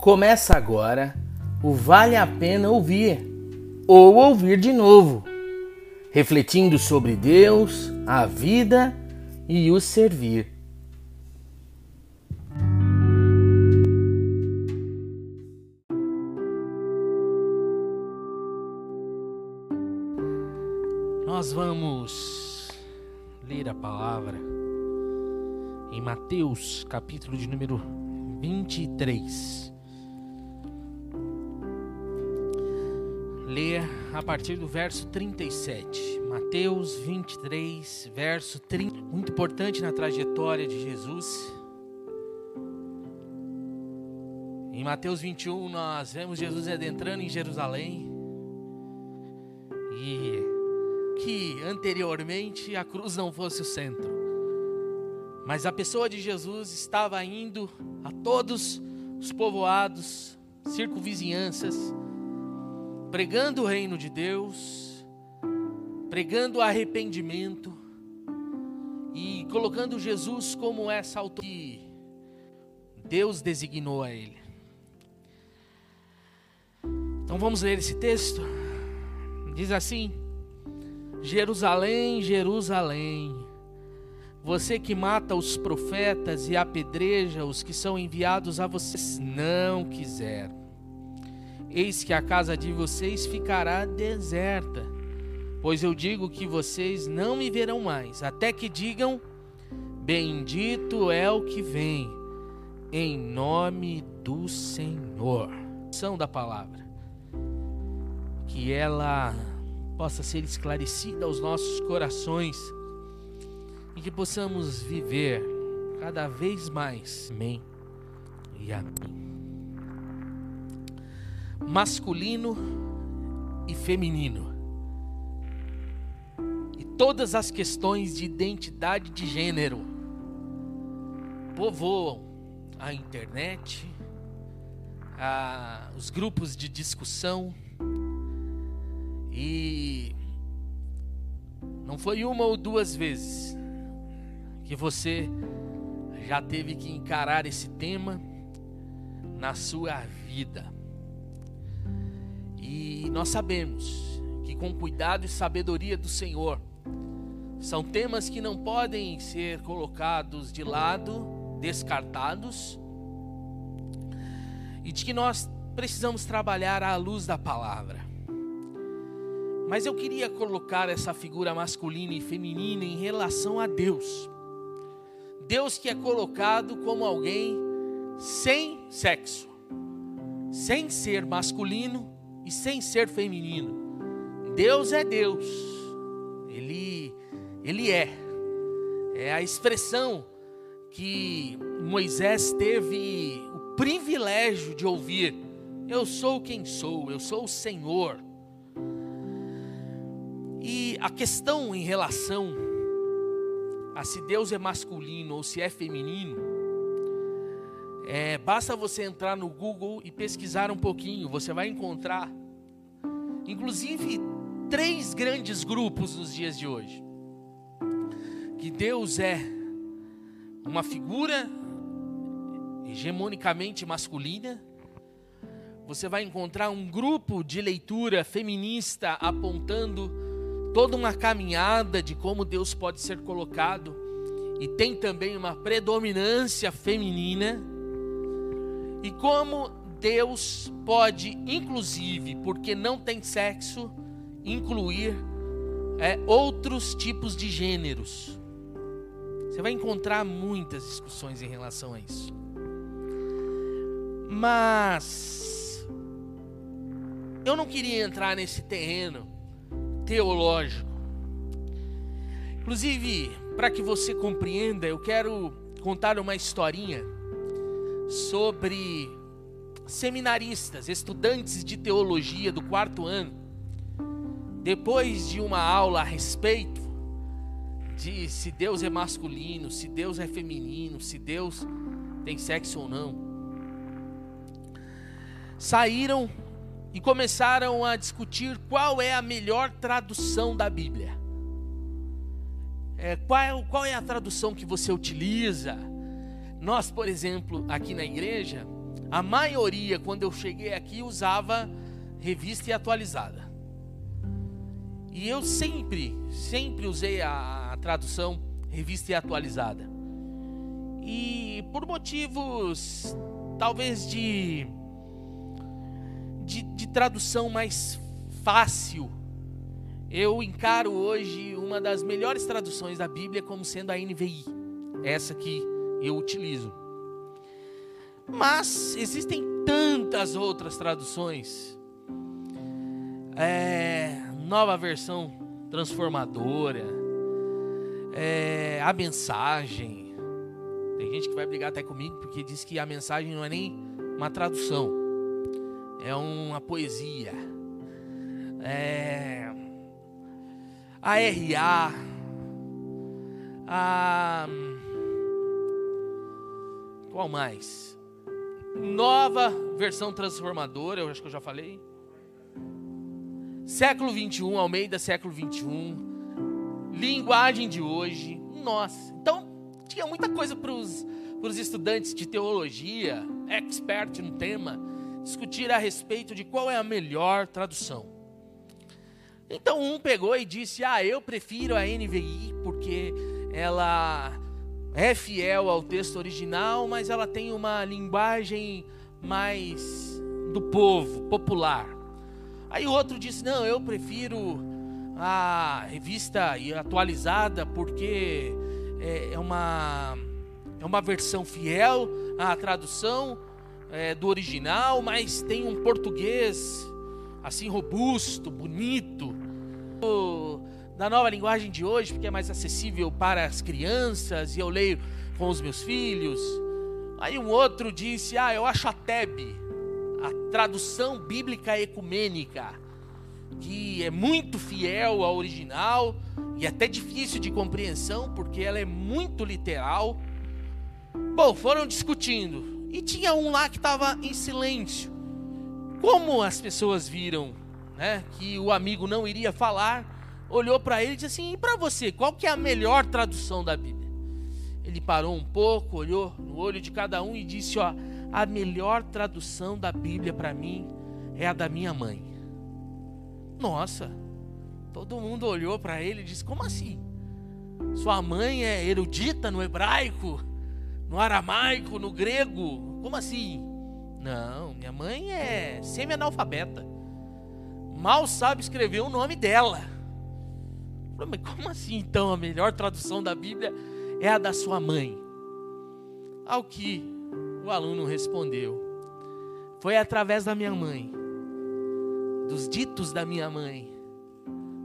Começa agora o Vale a Pena Ouvir ou Ouvir de Novo, refletindo sobre Deus, a vida e o servir. Nós vamos ler a palavra em Mateus, capítulo de número 23. Partir do verso 37. Mateus 23, verso 30. Muito importante na trajetória de Jesus. Em Mateus 21, nós vemos Jesus adentrando em Jerusalém. E que anteriormente a cruz não fosse o centro. Mas a pessoa de Jesus estava indo a todos os povoados, circunvizinhanças, pregando o reino de Deus, pregando arrependimento e colocando Jesus como essa autoridade que Deus designou a ele. Então vamos ler esse texto. Diz assim: Jerusalém, Jerusalém, você que mata os profetas e apedreja os que são enviados a vocês, não quiseram. Eis que a casa de vocês ficará deserta, pois eu digo que vocês não me verão mais, até que digam: Bendito é o que vem, em nome do Senhor. São da palavra, que ela possa ser esclarecida aos nossos corações e que possamos viver cada vez mais. Amém e amém. Masculino e feminino. E todas as questões de identidade de gênero povoam a internet, a, os grupos de discussão e não foi uma ou duas vezes que você já teve que encarar esse tema na sua vida. E nós sabemos que com cuidado e sabedoria do Senhor, são temas que não podem ser colocados de lado, descartados, e de que nós precisamos trabalhar à luz da palavra. Mas eu queria colocar essa figura masculina e feminina em relação a Deus. Deus que é colocado como alguém sem sexo, sem ser masculino e sem ser feminino. Deus é Deus. Ele ele é. É a expressão que Moisés teve o privilégio de ouvir. Eu sou quem sou, eu sou o Senhor. E a questão em relação a se Deus é masculino ou se é feminino, é, basta você entrar no Google e pesquisar um pouquinho, você vai encontrar, inclusive, três grandes grupos nos dias de hoje. Que Deus é uma figura hegemonicamente masculina, você vai encontrar um grupo de leitura feminista apontando toda uma caminhada de como Deus pode ser colocado, e tem também uma predominância feminina, e como Deus pode, inclusive, porque não tem sexo, incluir é, outros tipos de gêneros. Você vai encontrar muitas discussões em relação a isso. Mas eu não queria entrar nesse terreno teológico. Inclusive, para que você compreenda, eu quero contar uma historinha sobre seminaristas, estudantes de teologia do quarto ano. Depois de uma aula a respeito de se Deus é masculino, se Deus é feminino, se Deus tem sexo ou não, saíram e começaram a discutir qual é a melhor tradução da Bíblia. É, qual, qual é a tradução que você utiliza? Nós, por exemplo, aqui na igreja, a maioria, quando eu cheguei aqui, usava revista e atualizada. E eu sempre, sempre usei a, a tradução revista e atualizada. E por motivos talvez de, de, de tradução mais fácil, eu encaro hoje uma das melhores traduções da Bíblia como sendo a NVI, essa que eu utilizo. Mas existem tantas outras traduções. É, nova versão transformadora, é, a mensagem. Tem gente que vai brigar até comigo porque diz que a mensagem não é nem uma tradução, é uma poesia. É, a RA, a. Qual mais? Nova versão transformadora, eu acho que eu já falei. Século 21, Almeida, século 21. Linguagem de hoje. Nossa, então tinha muita coisa para os estudantes de teologia, expert no tema, discutir a respeito de qual é a melhor tradução. Então um pegou e disse: Ah, eu prefiro a NVI porque ela é fiel ao texto original, mas ela tem uma linguagem mais do povo, popular. Aí outro disse: Não, eu prefiro a revista atualizada porque é, é uma, é uma versão fiel à tradução é, do original, mas tem um português assim robusto, bonito da nova linguagem de hoje, porque é mais acessível para as crianças e eu leio com os meus filhos. Aí um outro disse: Ah, eu acho a TEB, a tradução bíblica ecumênica, que é muito fiel ao original e até difícil de compreensão, porque ela é muito literal. Bom, foram discutindo e tinha um lá que estava em silêncio. Como as pessoas viram né, que o amigo não iria falar, olhou para ele e disse assim: "E para você, qual que é a melhor tradução da Bíblia?" Ele parou um pouco, olhou no olho de cada um e disse: "Ó, a melhor tradução da Bíblia para mim é a da minha mãe." Nossa. Todo mundo olhou para ele e disse: "Como assim? Sua mãe é erudita no hebraico, no aramaico, no grego? Como assim?" Não, minha mãe é semi-analfabeta. Mal sabe escrever o nome dela. Mas como assim então a melhor tradução da Bíblia é a da sua mãe? Ao que o aluno respondeu: Foi através da minha mãe, dos ditos da minha mãe,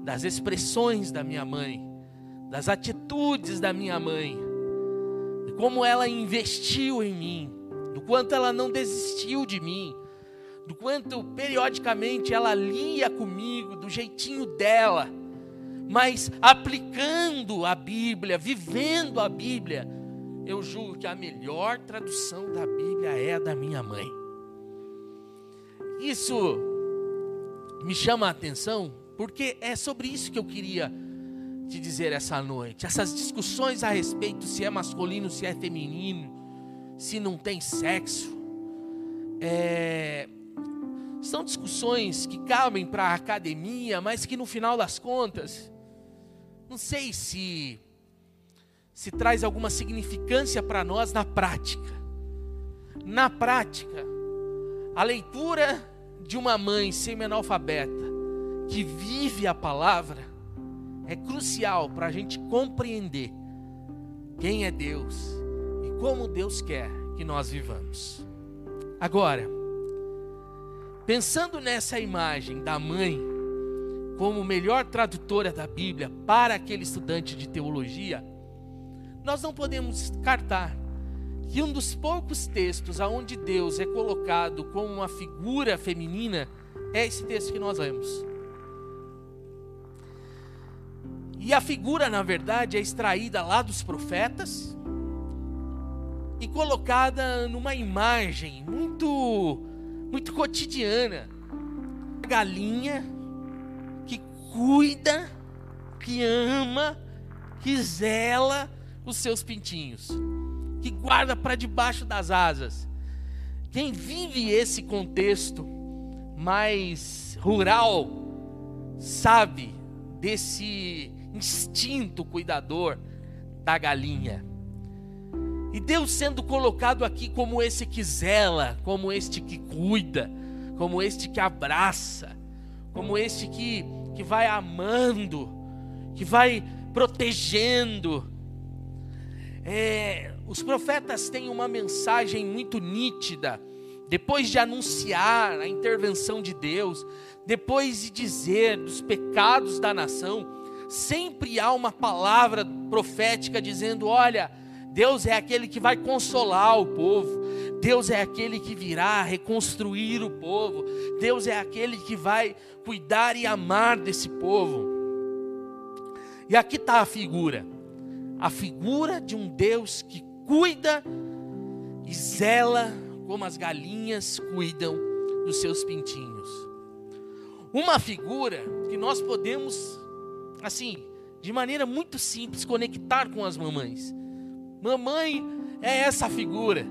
das expressões da minha mãe, das atitudes da minha mãe, de como ela investiu em mim, do quanto ela não desistiu de mim, do quanto periodicamente ela lia comigo do jeitinho dela mas aplicando a Bíblia, vivendo a Bíblia, eu julgo que a melhor tradução da Bíblia é a da minha mãe. Isso me chama a atenção, porque é sobre isso que eu queria te dizer essa noite. Essas discussões a respeito se é masculino, se é feminino, se não tem sexo, é, são discussões que cabem para a academia, mas que no final das contas não sei se se traz alguma significância para nós na prática. Na prática, a leitura de uma mãe semi-analfabeta que vive a palavra é crucial para a gente compreender quem é Deus e como Deus quer que nós vivamos. Agora, pensando nessa imagem da mãe como melhor tradutora da Bíblia para aquele estudante de teologia, nós não podemos descartar que um dos poucos textos aonde Deus é colocado como uma figura feminina é esse texto que nós lemos. E a figura, na verdade, é extraída lá dos profetas e colocada numa imagem muito muito cotidiana. A galinha cuida, que ama, que zela os seus pintinhos, que guarda para debaixo das asas, quem vive esse contexto mais rural sabe desse instinto cuidador da galinha. E Deus sendo colocado aqui como esse que zela, como este que cuida, como este que abraça, como este que, que vai amando, que vai protegendo. É, os profetas têm uma mensagem muito nítida, depois de anunciar a intervenção de Deus, depois de dizer dos pecados da nação, sempre há uma palavra profética dizendo: olha, Deus é aquele que vai consolar o povo, Deus é aquele que virá reconstruir o povo, Deus é aquele que vai cuidar e amar desse povo. E aqui está a figura, a figura de um Deus que cuida e zela como as galinhas cuidam dos seus pintinhos. Uma figura que nós podemos, assim, de maneira muito simples, conectar com as mamães. Mamãe é essa figura,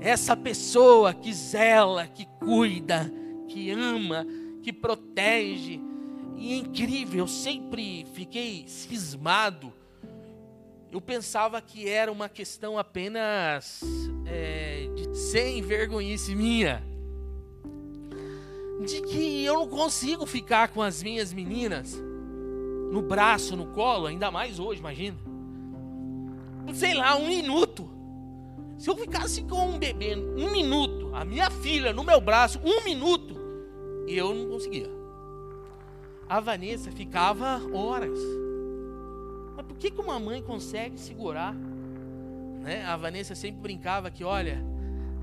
essa pessoa que zela, que cuida, que ama, que protege. E é incrível, eu sempre fiquei cismado. Eu pensava que era uma questão apenas é, de sem vergonhice minha. De que eu não consigo ficar com as minhas meninas no braço, no colo, ainda mais hoje, imagina. Sei lá, um minuto. Se eu ficasse com um bebê um minuto, a minha filha no meu braço, um minuto, eu não conseguia. A Vanessa ficava horas. Mas por que, que uma mãe consegue segurar? Né? A Vanessa sempre brincava que, olha,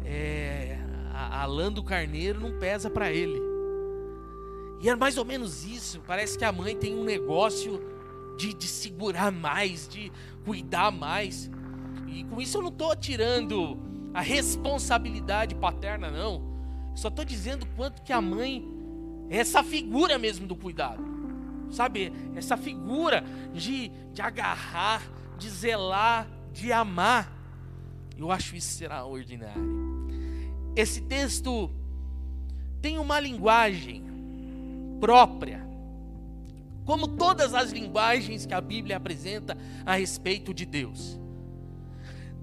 é, a, a lã do carneiro não pesa para ele. E é mais ou menos isso. Parece que a mãe tem um negócio de, de segurar mais, de cuidar mais. E com isso eu não estou tirando a responsabilidade paterna, não. Só estou dizendo quanto que a mãe é essa figura mesmo do cuidado. Sabe? Essa figura de, de agarrar, de zelar, de amar. Eu acho isso extraordinário. Esse texto tem uma linguagem própria, como todas as linguagens que a Bíblia apresenta a respeito de Deus.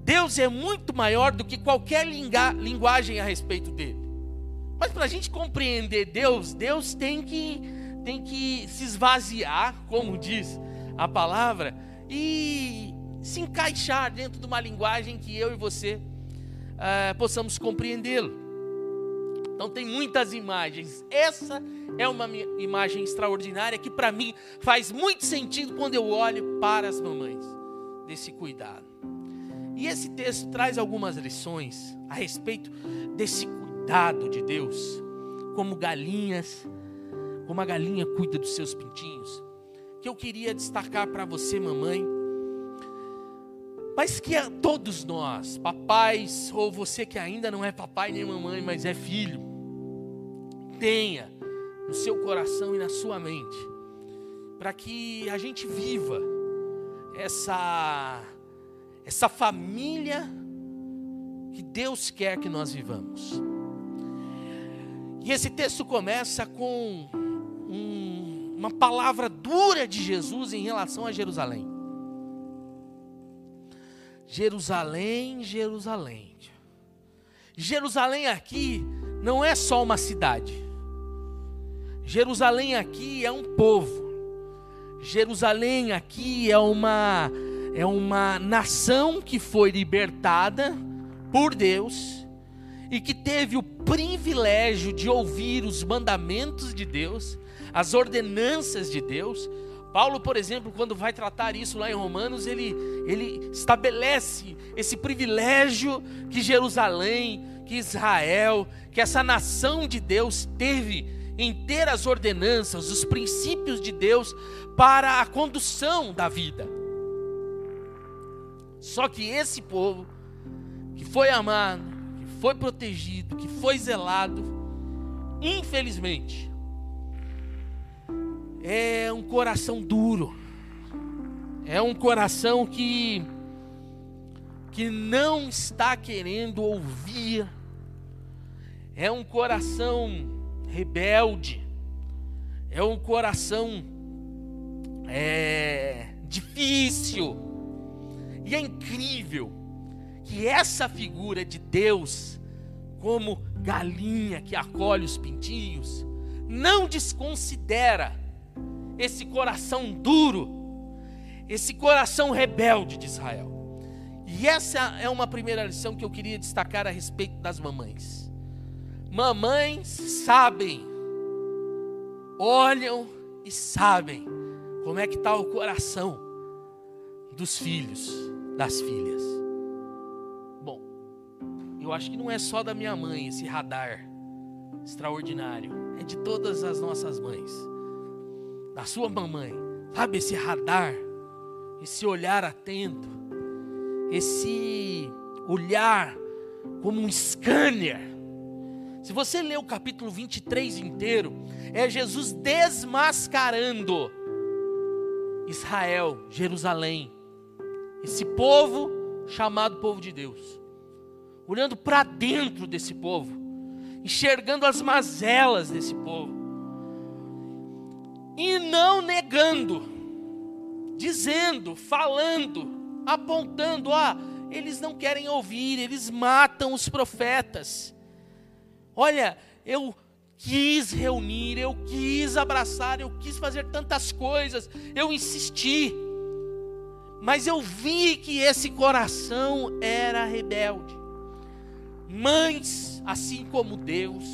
Deus é muito maior do que qualquer linguagem a respeito dele. Mas para a gente compreender Deus, Deus tem que, tem que se esvaziar, como diz a palavra, e se encaixar dentro de uma linguagem que eu e você uh, possamos compreendê-lo. Então tem muitas imagens. Essa é uma imagem extraordinária que para mim faz muito sentido quando eu olho para as mamães desse cuidado. E esse texto traz algumas lições a respeito desse cuidado de Deus, como galinhas, como a galinha cuida dos seus pintinhos, que eu queria destacar para você, mamãe, mas que a todos nós, papais, ou você que ainda não é papai nem mamãe, mas é filho, tenha no seu coração e na sua mente, para que a gente viva essa essa família que Deus quer que nós vivamos. E esse texto começa com um, uma palavra dura de Jesus em relação a Jerusalém. Jerusalém, Jerusalém. Jerusalém aqui não é só uma cidade. Jerusalém aqui é um povo. Jerusalém aqui é uma é uma nação que foi libertada por Deus e que teve o privilégio de ouvir os mandamentos de Deus, as ordenanças de Deus. Paulo, por exemplo, quando vai tratar isso lá em Romanos, ele, ele estabelece esse privilégio que Jerusalém, que Israel, que essa nação de Deus teve em ter as ordenanças, os princípios de Deus para a condução da vida. Só que esse povo que foi amado, que foi protegido, que foi zelado, infelizmente, é um coração duro. É um coração que que não está querendo ouvir é um coração rebelde, é um coração é, difícil. E é incrível que essa figura de Deus, como galinha que acolhe os pintinhos, não desconsidera esse coração duro, esse coração rebelde de Israel. E essa é uma primeira lição que eu queria destacar a respeito das mamães. Mamães sabem, olham e sabem como é que está o coração dos filhos, das filhas. Bom, eu acho que não é só da minha mãe esse radar extraordinário, é de todas as nossas mães, da sua mamãe, sabe esse radar, esse olhar atento, esse olhar como um scanner. Se você ler o capítulo 23 inteiro, é Jesus desmascarando Israel, Jerusalém, esse povo chamado povo de Deus, olhando para dentro desse povo, enxergando as mazelas desse povo, e não negando, dizendo, falando, apontando: ah, eles não querem ouvir, eles matam os profetas. Olha, eu quis reunir, eu quis abraçar, eu quis fazer tantas coisas, eu insisti, mas eu vi que esse coração era rebelde. Mães, assim como Deus,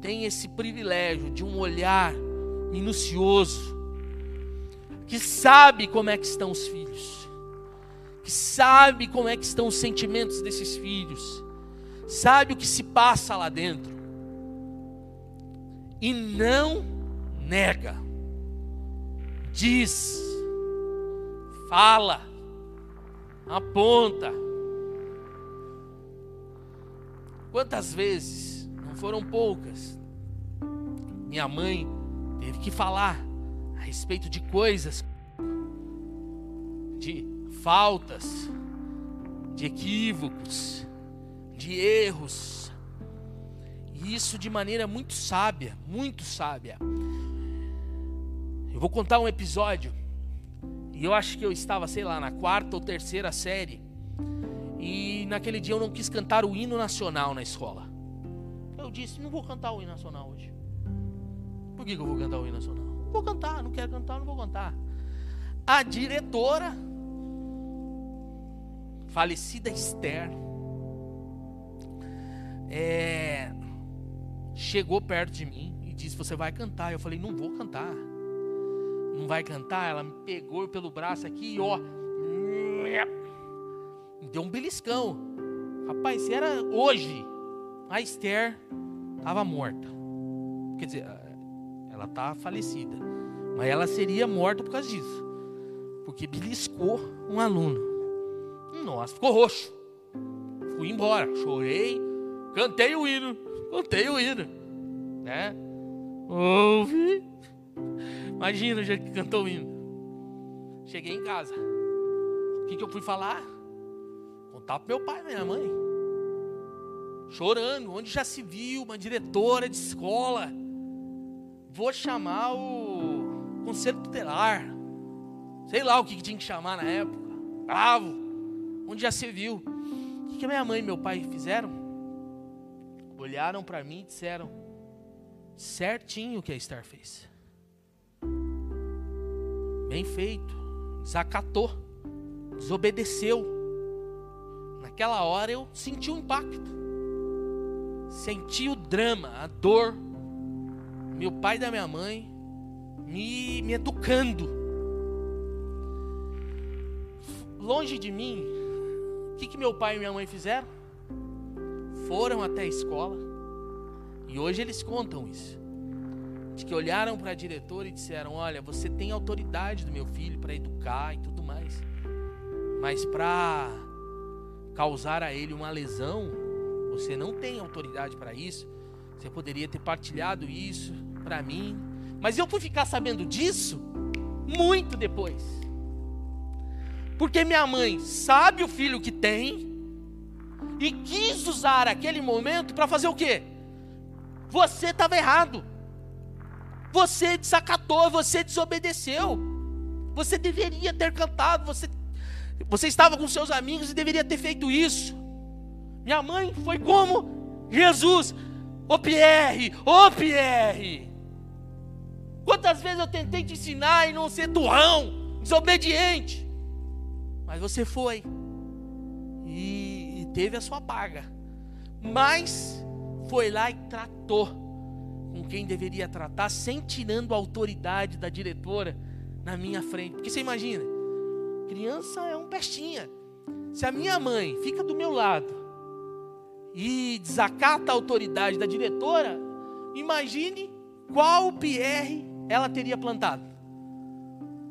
têm esse privilégio de um olhar minucioso, que sabe como é que estão os filhos, que sabe como é que estão os sentimentos desses filhos sabe o que se passa lá dentro e não nega, diz, fala, aponta. Quantas vezes, não foram poucas, minha mãe teve que falar a respeito de coisas, de faltas, de equívocos, de erros. E isso de maneira muito sábia, muito sábia. Eu vou contar um episódio. E eu acho que eu estava, sei lá, na quarta ou terceira série. E naquele dia eu não quis cantar o hino nacional na escola. Eu disse: não vou cantar o hino nacional hoje. Por que, que eu vou cantar o hino nacional? Não vou cantar, não quero cantar, não vou cantar. A diretora, falecida Esther, é, chegou perto de mim e disse: Você vai cantar? Eu falei: Não vou cantar. Não vai cantar? Ela me pegou pelo braço aqui e ó, me deu um beliscão. Rapaz, se era hoje, a Esther estava morta. Quer dizer, ela está falecida. Mas ela seria morta por causa disso. Porque beliscou um aluno. Nossa, ficou roxo. Fui embora, chorei Cantei o hino, cantei o hino, né? Ouvi. Imagina o jeito que cantou o hino. Cheguei em casa. O que, que eu fui falar? Contar para meu pai minha mãe. Chorando, onde já se viu uma diretora de escola. Vou chamar o conselho tutelar. Sei lá o que, que tinha que chamar na época. Bravo. Onde já se viu. O que, que minha mãe e meu pai fizeram? olharam para mim e disseram: certinho o que a Esther fez. Bem feito. Desacatou. Desobedeceu. Naquela hora eu senti o impacto. Senti o drama, a dor. Meu pai da minha mãe me, me educando. Longe de mim, o que, que meu pai e minha mãe fizeram? foram até a escola e hoje eles contam isso. De que olharam para a diretora e disseram: Olha, você tem autoridade do meu filho para educar e tudo mais, mas para causar a ele uma lesão, você não tem autoridade para isso. Você poderia ter partilhado isso para mim, mas eu fui ficar sabendo disso muito depois. Porque minha mãe sabe o filho que tem, e quis usar aquele momento para fazer o quê? Você estava errado. Você desacatou, você desobedeceu. Você deveria ter cantado, você, você estava com seus amigos e deveria ter feito isso. Minha mãe foi como Jesus. Ô Pierre, ô Pierre. Quantas vezes eu tentei te ensinar e não ser turrão, desobediente. Mas você foi. E, e teve a sua paga. Mas foi lá e tratou com quem deveria tratar, sem tirando a autoridade da diretora na minha frente. Porque você imagina, criança é um pestinha. Se a minha mãe fica do meu lado e desacata a autoridade da diretora, imagine qual Pierre ela teria plantado.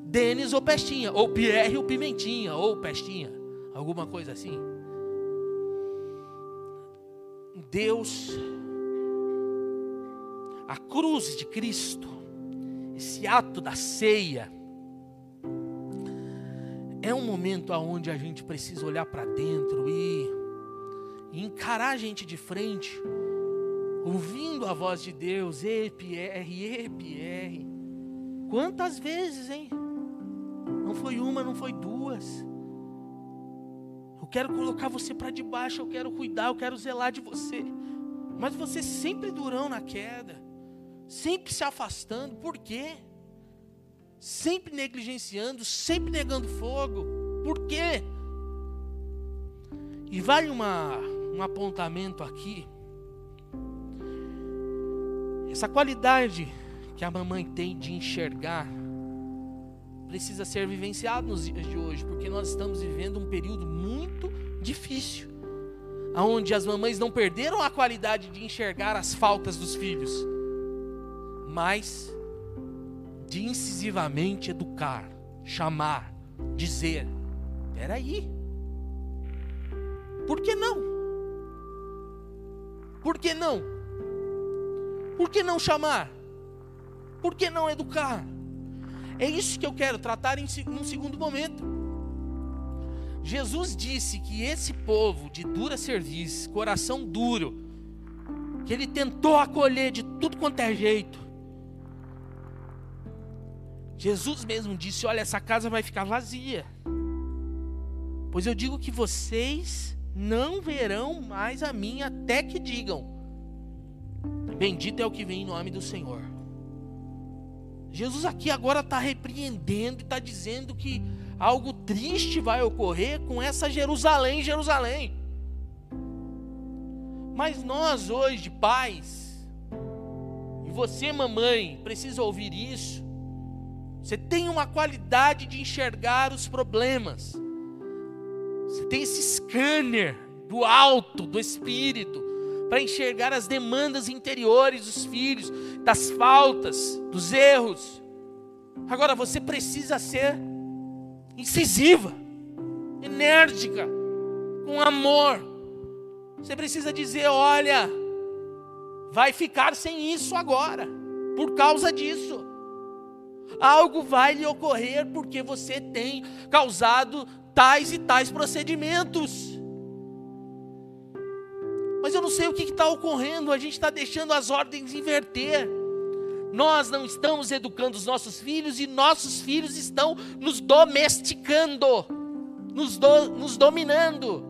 Denis ou Pestinha, ou Pierre ou Pimentinha, ou Pestinha, alguma coisa assim. Deus, a cruz de Cristo, esse ato da ceia, é um momento onde a gente precisa olhar para dentro e, encarar a gente de frente, ouvindo a voz de Deus, e Pierre, e Pierre. Quantas vezes, hein? Não foi uma, não foi duas. Eu quero colocar você para debaixo, eu quero cuidar, eu quero zelar de você. Mas você sempre durão na queda, sempre se afastando, por quê? sempre negligenciando, sempre negando fogo. Por quê? E vale uma, um apontamento aqui. Essa qualidade que a mamãe tem de enxergar precisa ser vivenciado nos dias de hoje, porque nós estamos vivendo um período muito difícil, aonde as mamães não perderam a qualidade de enxergar as faltas dos filhos, mas de incisivamente educar, chamar, dizer: peraí, por que não? Por que não? Por que não chamar? Por que não educar? É isso que eu quero tratar em um segundo momento. Jesus disse que esse povo de dura serviço, coração duro, que ele tentou acolher de tudo quanto é jeito, Jesus mesmo disse: Olha, essa casa vai ficar vazia. Pois eu digo que vocês não verão mais a mim até que digam: Bendito é o que vem em nome do Senhor. Jesus aqui agora está repreendendo e está dizendo que algo triste vai ocorrer com essa Jerusalém, Jerusalém. Mas nós hoje, pais, e você, mamãe, precisa ouvir isso. Você tem uma qualidade de enxergar os problemas. Você tem esse scanner do alto, do espírito, para enxergar as demandas interiores dos filhos, das faltas, dos erros. Agora você precisa ser incisiva, enérgica, com amor. Você precisa dizer: olha, vai ficar sem isso agora, por causa disso algo vai lhe ocorrer porque você tem causado tais e tais procedimentos. Mas eu não sei o que está ocorrendo, a gente está deixando as ordens inverter. Nós não estamos educando os nossos filhos e nossos filhos estão nos domesticando, nos, do, nos dominando,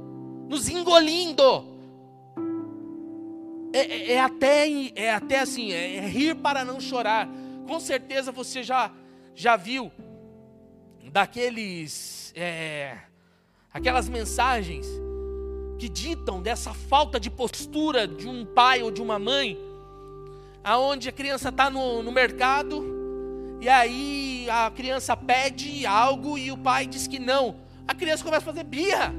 nos engolindo. É, é, é, até, é até assim, é, é rir para não chorar. Com certeza você já já viu daqueles é, aquelas mensagens que ditam dessa falta de postura de um pai ou de uma mãe, aonde a criança está no, no mercado e aí a criança pede algo e o pai diz que não, a criança começa a fazer birra,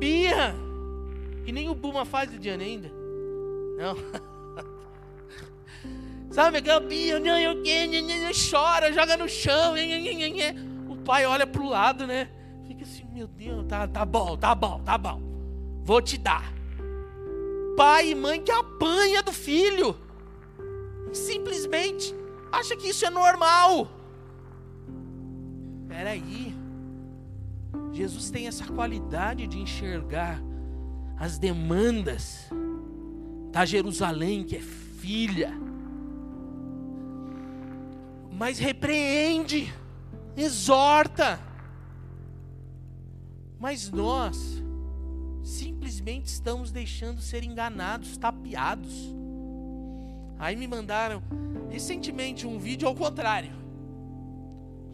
birra, que nem o Buma faz, Lidiane ainda, não. Sabe, birra, eu chora, joga no chão. O pai olha para o lado, né? Fica assim, meu Deus, tá, tá bom, tá bom, tá bom. Vou te dar. Pai e mãe que apanha do filho. Simplesmente acha que isso é normal. Espera aí. Jesus tem essa qualidade de enxergar as demandas da Jerusalém que é filha. Mas repreende, exorta. Mas nós simplesmente estamos deixando ser enganados, tapeados. Aí me mandaram recentemente um vídeo ao contrário.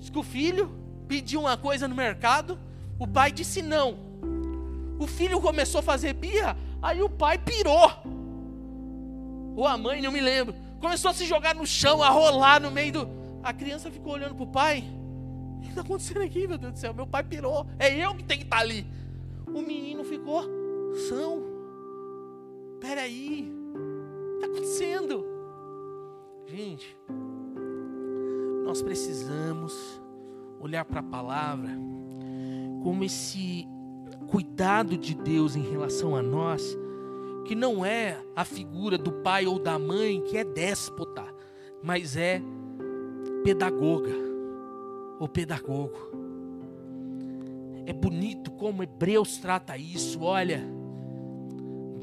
Diz que o filho pediu uma coisa no mercado, o pai disse não. O filho começou a fazer birra, aí o pai pirou. Ou a mãe, não me lembro. Começou a se jogar no chão, a rolar no meio do. A criança ficou olhando pro pai. O que está acontecendo aqui, meu Deus do céu? Meu pai pirou. É eu que tenho que estar tá ali. O menino ficou são. Peraí. O que está acontecendo? Gente, nós precisamos olhar para a palavra como esse cuidado de Deus em relação a nós, que não é a figura do pai ou da mãe que é déspota, mas é pedagoga ou pedagogo. É bonito como Hebreus trata isso, olha.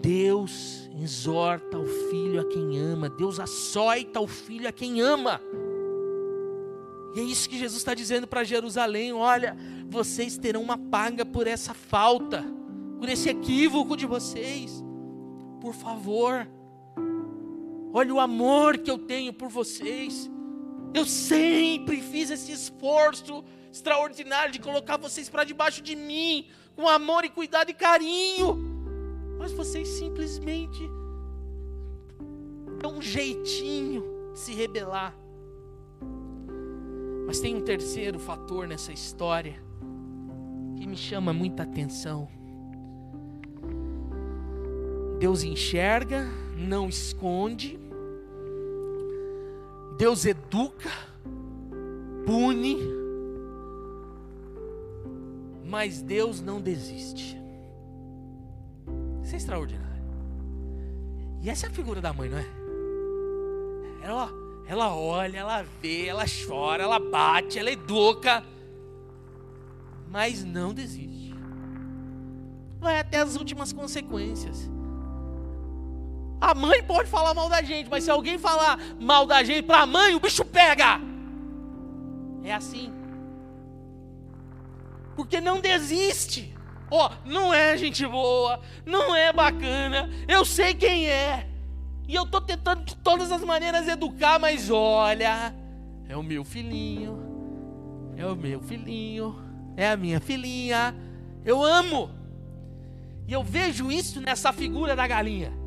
Deus exorta o filho a quem ama, Deus açoita o filho a quem ama. E é isso que Jesus está dizendo para Jerusalém: olha, vocês terão uma paga por essa falta, por esse equívoco de vocês. Por favor, olha o amor que eu tenho por vocês. Eu sempre fiz esse esforço extraordinário de colocar vocês para debaixo de mim, com amor e cuidado e carinho. Mas vocês simplesmente dão um jeitinho de se rebelar. Mas tem um terceiro fator nessa história que me chama muita atenção. Deus enxerga, não esconde. Deus educa, pune, mas Deus não desiste. Isso é extraordinário. E essa é a figura da mãe, não é? Ela, ela olha, ela vê, ela chora, ela bate, ela educa, mas não desiste. Vai até as últimas consequências. A mãe pode falar mal da gente, mas se alguém falar mal da gente para a mãe, o bicho pega. É assim. Porque não desiste. Ó, oh, não é gente boa, não é bacana, eu sei quem é. E eu estou tentando de todas as maneiras educar, mas olha, é o meu filhinho, é o meu filhinho, é a minha filhinha, eu amo. E eu vejo isso nessa figura da galinha.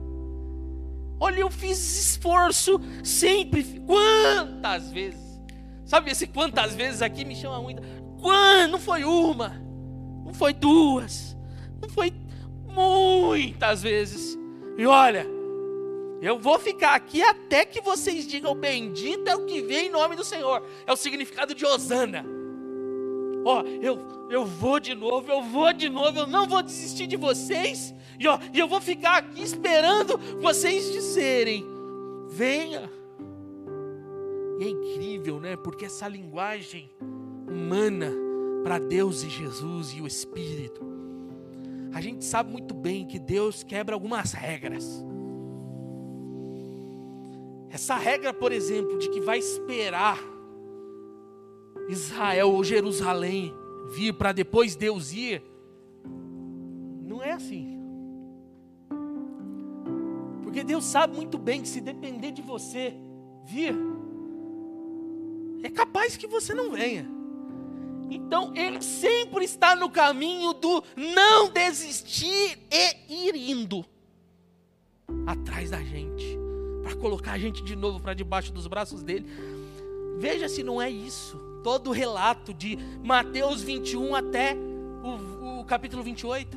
Olha, eu fiz esforço sempre. Quantas vezes? Sabe esse quantas vezes aqui me chama muito? Quando? Não foi uma, não foi duas, não foi muitas vezes. E olha, eu vou ficar aqui até que vocês digam: Bendito é o que vem em nome do Senhor. É o significado de Osana. Ó, eu, eu vou de novo, eu vou de novo, eu não vou desistir de vocês. E, ó, e eu vou ficar aqui esperando vocês dizerem: Venha. E é incrível, né? Porque essa linguagem humana para Deus e Jesus e o Espírito. A gente sabe muito bem que Deus quebra algumas regras. Essa regra, por exemplo, de que vai esperar Israel ou Jerusalém vir para depois Deus ir, não é assim. Porque Deus sabe muito bem que se depender de você vir, é capaz que você não venha. Então Ele sempre está no caminho do não desistir e ir indo atrás da gente para colocar a gente de novo para debaixo dos braços dele. Veja se não é isso. Todo o relato de Mateus 21 até o, o capítulo 28.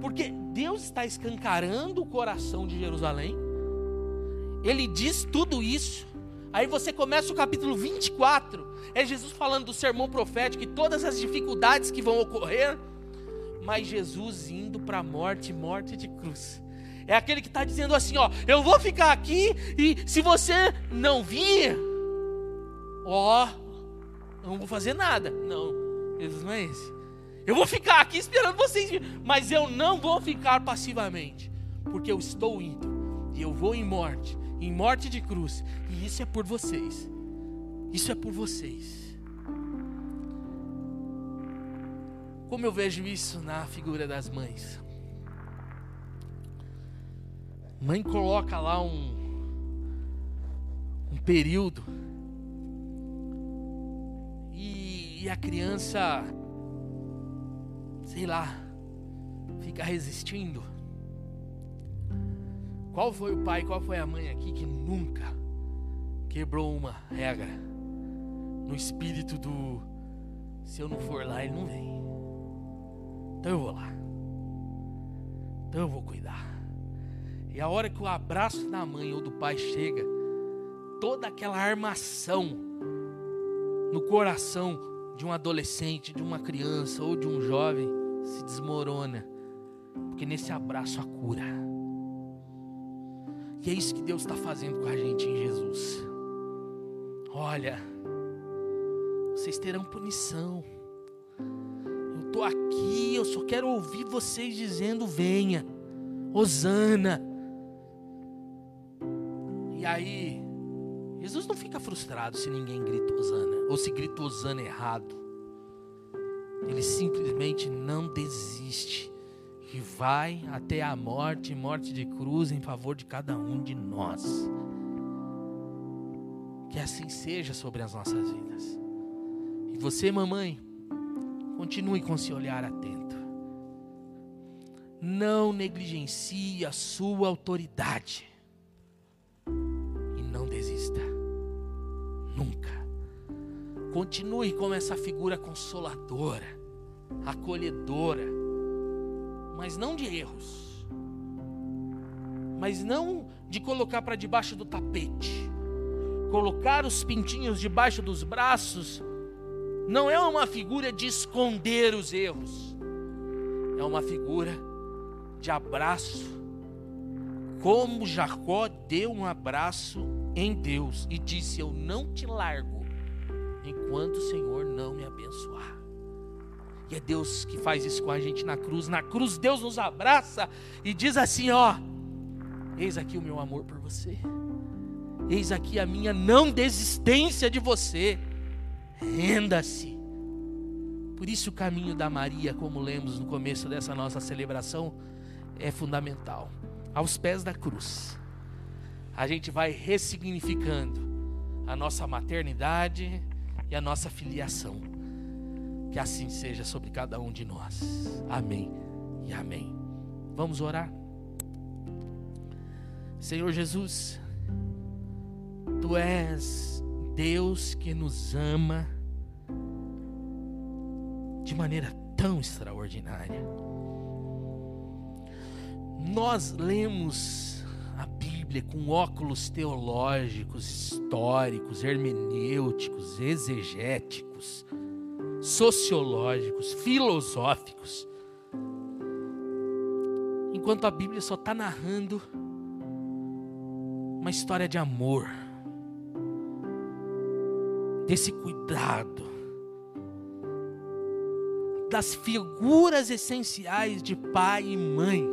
Porque Deus está escancarando o coração de Jerusalém. Ele diz tudo isso. Aí você começa o capítulo 24. É Jesus falando do sermão profético e todas as dificuldades que vão ocorrer. Mas Jesus indo para a morte, morte de cruz. É aquele que está dizendo assim: ó, eu vou ficar aqui e se você não vir, ó, eu não vou fazer nada. Não, Jesus não é esse. Eu vou ficar aqui esperando vocês mas eu não vou ficar passivamente. porque eu estou indo e eu vou em morte, em morte de cruz, e isso é por vocês. Isso é por vocês. Como eu vejo isso na figura das mães. Mãe coloca lá um um período e, a criança sei lá fica resistindo. Qual foi o pai, qual foi a mãe aqui que nunca quebrou uma regra no espírito do se eu não for lá, ele não vem. Então eu vou lá. Então eu vou cuidar. E a hora que o abraço da mãe ou do pai chega, toda aquela armação no coração de um adolescente, de uma criança ou de um jovem se desmorona. Porque nesse abraço a cura. E é isso que Deus está fazendo com a gente em Jesus. Olha, vocês terão punição. Eu estou aqui, eu só quero ouvir vocês dizendo: venha, Osana. E aí, Jesus não fica frustrado se ninguém grita Osana, ou se grita Osana errado. Ele simplesmente não desiste e vai até a morte, morte de cruz em favor de cada um de nós. Que assim seja sobre as nossas vidas. E você, mamãe, continue com esse olhar atento. Não negligencie a sua autoridade. Continue como essa figura consoladora, acolhedora, mas não de erros. Mas não de colocar para debaixo do tapete. Colocar os pintinhos debaixo dos braços não é uma figura de esconder os erros, é uma figura de abraço. Como Jacó deu um abraço em Deus e disse: Eu não te largo enquanto o Senhor não me abençoar. E é Deus que faz isso com a gente na cruz. Na cruz, Deus nos abraça e diz assim: Ó, eis aqui o meu amor por você, eis aqui a minha não desistência de você renda-se. Por isso o caminho da Maria, como lemos no começo dessa nossa celebração, é fundamental. Aos pés da cruz, a gente vai ressignificando a nossa maternidade e a nossa filiação. Que assim seja sobre cada um de nós. Amém e amém. Vamos orar. Senhor Jesus, Tu és Deus que nos ama de maneira tão extraordinária. Nós lemos Bíblia com óculos teológicos, históricos, hermenêuticos, exegéticos, sociológicos, filosóficos, enquanto a Bíblia só está narrando uma história de amor desse cuidado, das figuras essenciais de pai e mãe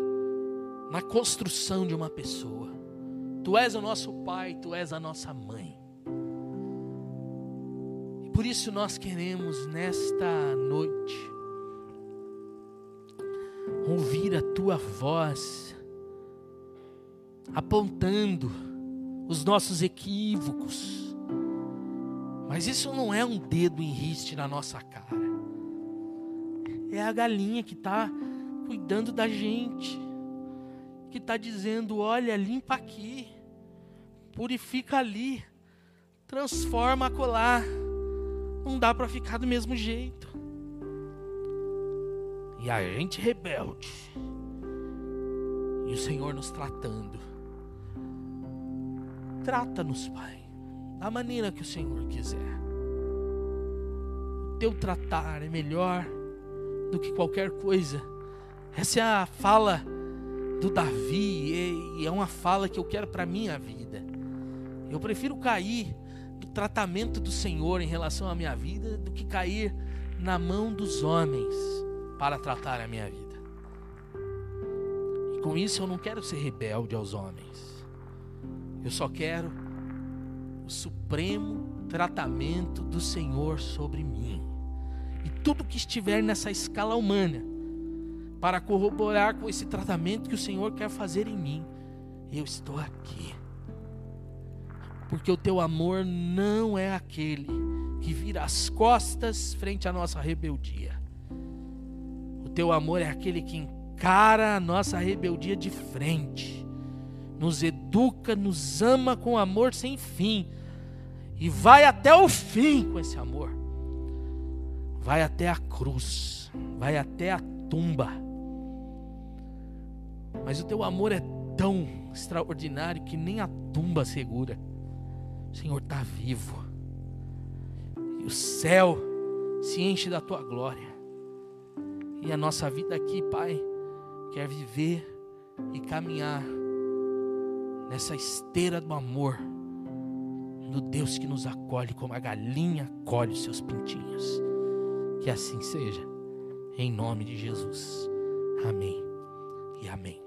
na construção de uma pessoa. Tu és o nosso pai, tu és a nossa mãe. E por isso nós queremos nesta noite ouvir a tua voz apontando os nossos equívocos, mas isso não é um dedo em riste na nossa cara. É a galinha que está cuidando da gente. Que está dizendo: olha, limpa aqui. Purifica ali. Transforma acolá. Não dá para ficar do mesmo jeito. E a gente rebelde. E o Senhor nos tratando. Trata-nos, Pai da maneira que o Senhor quiser. O teu tratar é melhor do que qualquer coisa. Essa é a fala do Davi e é uma fala que eu quero para minha vida. Eu prefiro cair do tratamento do Senhor em relação à minha vida do que cair na mão dos homens para tratar a minha vida. E com isso eu não quero ser rebelde aos homens. Eu só quero o supremo tratamento do Senhor sobre mim. E tudo que estiver nessa escala humana para corroborar com esse tratamento que o Senhor quer fazer em mim, eu estou aqui. Porque o teu amor não é aquele que vira as costas frente à nossa rebeldia. O teu amor é aquele que encara a nossa rebeldia de frente, nos educa, nos ama com amor sem fim e vai até o fim com esse amor. Vai até a cruz, vai até a tumba. Mas o teu amor é tão extraordinário que nem a tumba segura. O Senhor está vivo. E o céu se enche da tua glória. E a nossa vida aqui, Pai, quer viver e caminhar nessa esteira do amor do Deus que nos acolhe como a galinha acolhe os seus pintinhos. Que assim seja, em nome de Jesus. Amém e amém.